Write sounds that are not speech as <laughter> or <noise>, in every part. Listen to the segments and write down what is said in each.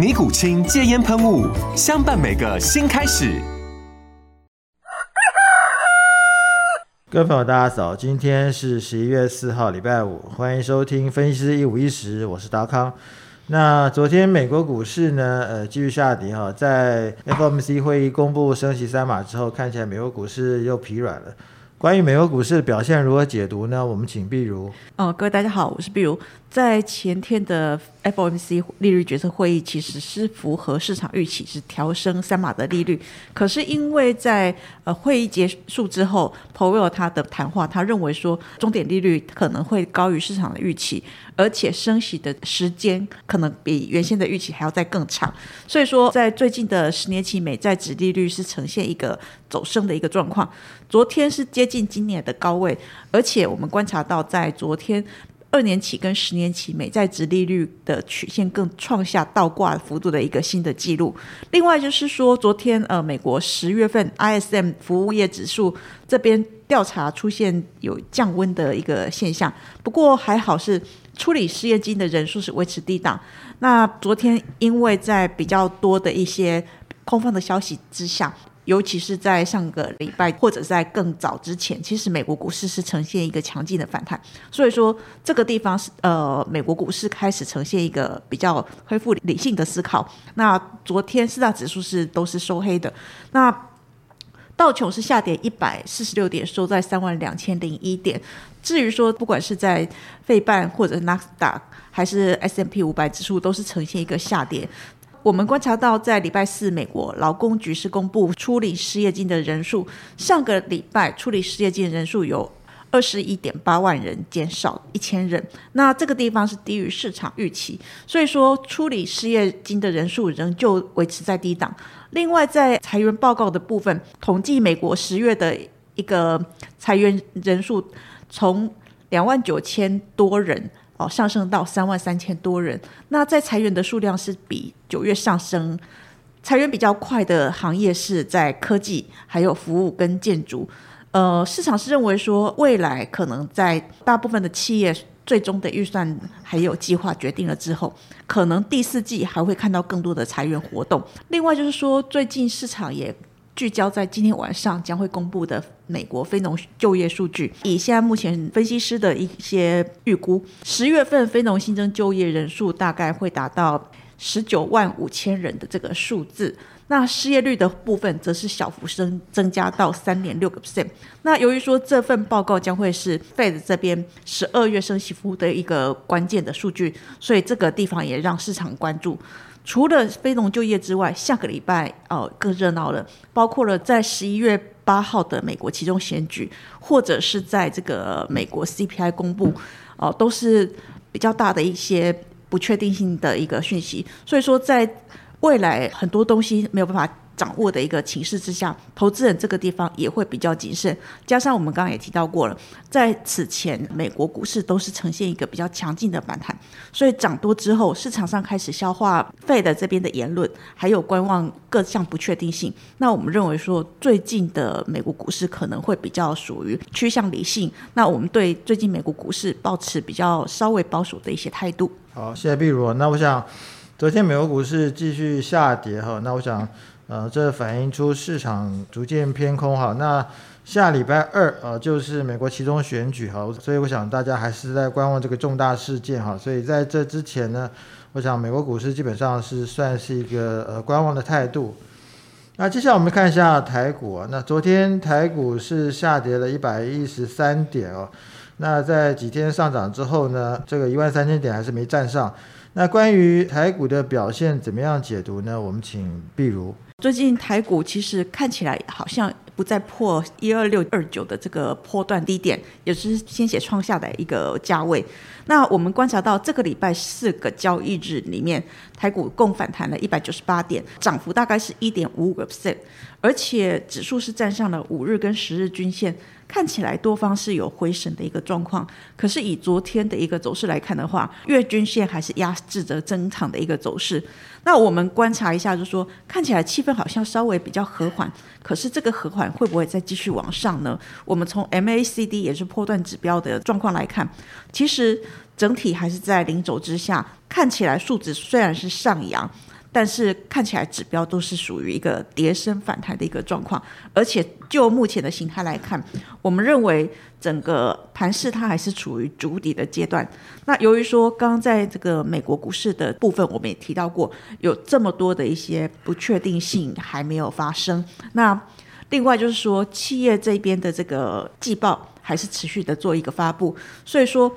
尼古清戒烟喷雾，相伴每个新开始。各位朋友，大家早，今天是十一月四号，礼拜五，欢迎收听分析师一五一十，我是达康。那昨天美国股市呢，呃，继续下跌哈，在 FOMC 会议公布升息三码之后，看起来美国股市又疲软了。关于美国股市的表现如何解读呢？我们请碧如。哦，各位大家好，我是碧如。在前天的 FOMC 利率决策会议，其实是符合市场预期，是调升三码的利率。可是因为在呃会议结束之后，Powell 他的谈话，他认为说终点利率可能会高于市场的预期，而且升息的时间可能比原先的预期还要再更长。所以说，在最近的十年期美债值利率是呈现一个走升的一个状况。昨天是接近今年的高位，而且我们观察到在昨天。二年期跟十年期美债值利率的曲线更创下倒挂幅度的一个新的记录。另外就是说，昨天呃，美国十月份 ISM 服务业指数这边调查出现有降温的一个现象，不过还好是处理失业金的人数是维持低档。那昨天因为在比较多的一些空方的消息之下。尤其是在上个礼拜或者在更早之前，其实美国股市是呈现一个强劲的反弹，所以说这个地方是呃美国股市开始呈现一个比较恢复理性的思考。那昨天四大指数是都是收黑的，那道琼是下跌一百四十六点，收在三万两千零一点。至于说不管是在费半或者纳斯达还是 S M P 五百指数，都是呈现一个下跌。我们观察到，在礼拜四，美国劳工局是公布处理失业金的人数，上个礼拜处理失业金人数有二十一点八万人，减少一千人。那这个地方是低于市场预期，所以说处理失业金的人数仍旧维持在低档。另外，在裁员报告的部分，统计美国十月的一个裁员人数，从两万九千多人。哦，上升到三万三千多人。那在裁员的数量是比九月上升，裁员比较快的行业是在科技、还有服务跟建筑。呃，市场是认为说，未来可能在大部分的企业最终的预算还有计划决定了之后，可能第四季还会看到更多的裁员活动。另外就是说，最近市场也。聚焦在今天晚上将会公布的美国非农就业数据。以现在目前分析师的一些预估，十月份非农新增就业人数大概会达到十九万五千人的这个数字。那失业率的部分则是小幅增增加到三点六个 percent。那由于说这份报告将会是 Fed 这边十二月升息服务的一个关键的数据，所以这个地方也让市场关注。除了非农就业之外，下个礼拜哦更热闹了，包括了在十一月八号的美国其中选举，或者是在这个美国 CPI 公布，哦都是比较大的一些不确定性的一个讯息，所以说在未来很多东西没有办法。掌握的一个情势之下，投资人这个地方也会比较谨慎。加上我们刚刚也提到过了，在此前美国股市都是呈现一个比较强劲的反弹，所以涨多之后，市场上开始消化费的这边的言论，还有观望各项不确定性。那我们认为说，最近的美国股市可能会比较属于趋向理性。那我们对最近美国股市保持比较稍微保守的一些态度。好，谢谢碧如。那我想，昨天美国股市继续下跌哈，那我想。呃，这反映出市场逐渐偏空哈。那下礼拜二啊，就是美国其中选举哈，所以我想大家还是在观望这个重大事件哈。所以在这之前呢，我想美国股市基本上是算是一个呃观望的态度。那接下来我们看一下台股啊，那昨天台股是下跌了一百一十三点哦。那在几天上涨之后呢，这个一万三千点还是没站上。那关于台股的表现怎么样解读呢？我们请碧如。最近台股其实看起来好像不再破一二六二九的这个波段低点，也是先写创下的一个价位。那我们观察到这个礼拜四个交易日里面，台股共反弹了一百九十八点，涨幅大概是一点五五个 percent，而且指数是站上了五日跟十日均线。看起来多方是有回升的一个状况，可是以昨天的一个走势来看的话，月均线还是压制着增长的一个走势。那我们观察一下，就说看起来气氛好像稍微比较和缓，可是这个和缓会不会再继续往上呢？我们从 MACD 也是破断指标的状况来看，其实整体还是在零轴之下，看起来数值虽然是上扬。但是看起来指标都是属于一个跌升反弹的一个状况，而且就目前的形态来看，我们认为整个盘势它还是处于筑底的阶段。那由于说刚刚在这个美国股市的部分，我们也提到过，有这么多的一些不确定性还没有发生。那另外就是说，企业这边的这个季报还是持续的做一个发布，所以说。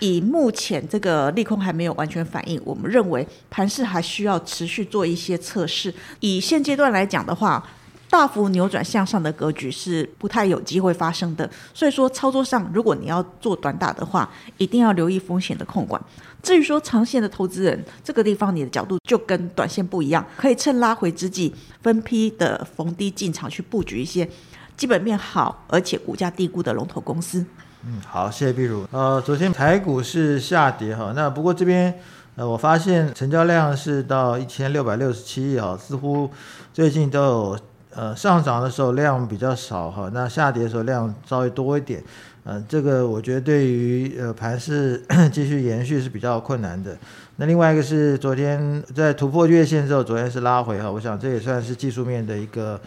以目前这个利空还没有完全反应，我们认为盘势还需要持续做一些测试。以现阶段来讲的话，大幅扭转向上的格局是不太有机会发生的。所以说，操作上如果你要做短打的话，一定要留意风险的控管。至于说长线的投资人，这个地方你的角度就跟短线不一样，可以趁拉回之际分批的逢低进场去布局一些基本面好而且股价低估的龙头公司。嗯，好，谢谢碧如。呃，昨天台股是下跌哈，那不过这边呃，我发现成交量是到一千六百六十七亿哈，似乎最近都有呃上涨的时候量比较少哈，那下跌的时候量稍微多一点。嗯，这个我觉得对于呃盘势 <clears throat> 继续延续是比较困难的。那另外一个是昨天在突破月线之后，昨天是拉回哈，我想这也算是技术面的一个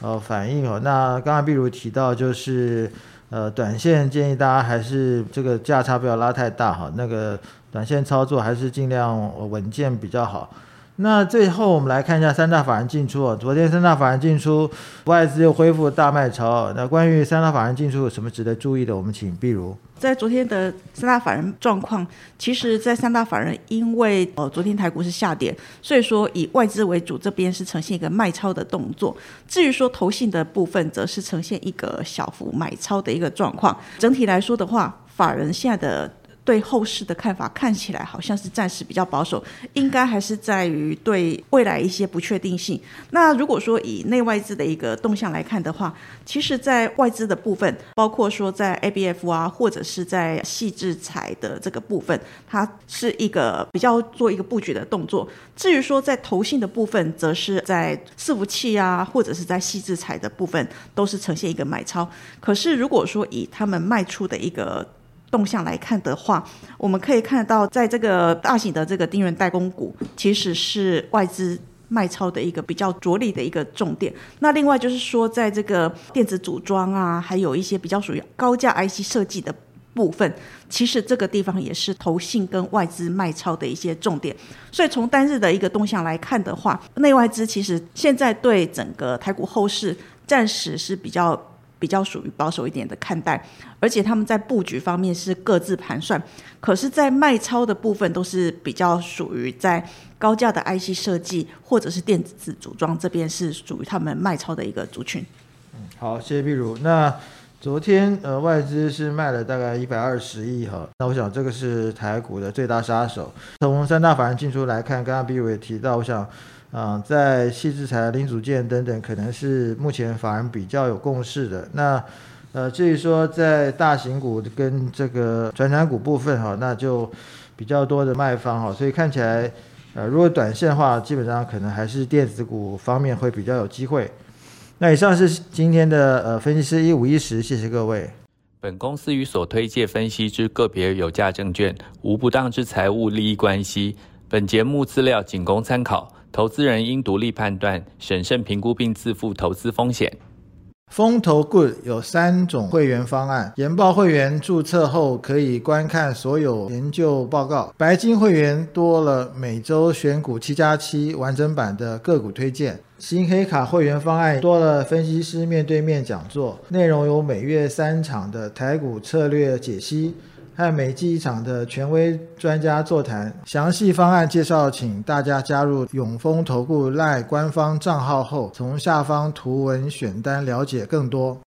呃反应哈。那刚刚碧如提到就是。呃，短线建议大家还是这个价差不要拉太大哈，那个短线操作还是尽量稳健比较好。那最后我们来看一下三大法人进出啊，昨天三大法人进出，外资又恢复大卖超。那关于三大法人进出有什么值得注意的？我们请碧如。在昨天的三大法人状况，其实，在三大法人因为呃昨天台股是下跌，所以说以外资为主，这边是呈现一个卖超的动作。至于说投信的部分，则是呈现一个小幅买超的一个状况。整体来说的话，法人现在的。对后市的看法看起来好像是暂时比较保守，应该还是在于对未来一些不确定性。那如果说以内外资的一个动向来看的话，其实，在外资的部分，包括说在 ABF 啊，或者是在细制材的这个部分，它是一个比较做一个布局的动作。至于说在投信的部分，则是在伺服器啊，或者是在细制材的部分，都是呈现一个买超。可是如果说以他们卖出的一个动向来看的话，我们可以看到，在这个大型的这个丁元代工股，其实是外资卖超的一个比较着力的一个重点。那另外就是说，在这个电子组装啊，还有一些比较属于高价 IC 设计的部分，其实这个地方也是投信跟外资卖超的一些重点。所以从单日的一个动向来看的话，内外资其实现在对整个台股后市暂时是比较。比较属于保守一点的看待，而且他们在布局方面是各自盘算，可是，在卖超的部分都是比较属于在高价的 IC 设计或者是电子组装这边是属于他们卖超的一个族群。嗯，好，谢谢碧如。那昨天呃外资是卖了大概一百二十亿哈，那我想这个是台股的最大杀手。从三大法人进出来看，刚刚碧如也提到，我想。啊，在细制材、零组件等等，可能是目前法人比较有共识的。那呃，至于说在大型股跟这个转产股部分哈，那就比较多的卖方哈，所以看起来呃，如果短线的话，基本上可能还是电子股方面会比较有机会。那以上是今天的呃分析师一五一十，谢谢各位。本公司与所推介分析之个别有价证券无不当之财务利益关系。本节目资料仅供参考。投资人应独立判断、审慎评估并自负投资风险。风投 Good 有三种会员方案：研报会员注册后可以观看所有研究报告；白金会员多了每周选股七加七完整版的个股推荐。新黑卡会员方案多了分析师面对面讲座，内容有每月三场的台股策略解析。和每季一场的权威专家座谈，详细方案介绍，请大家加入永丰投顾赖官方账号后，从下方图文选单了解更多。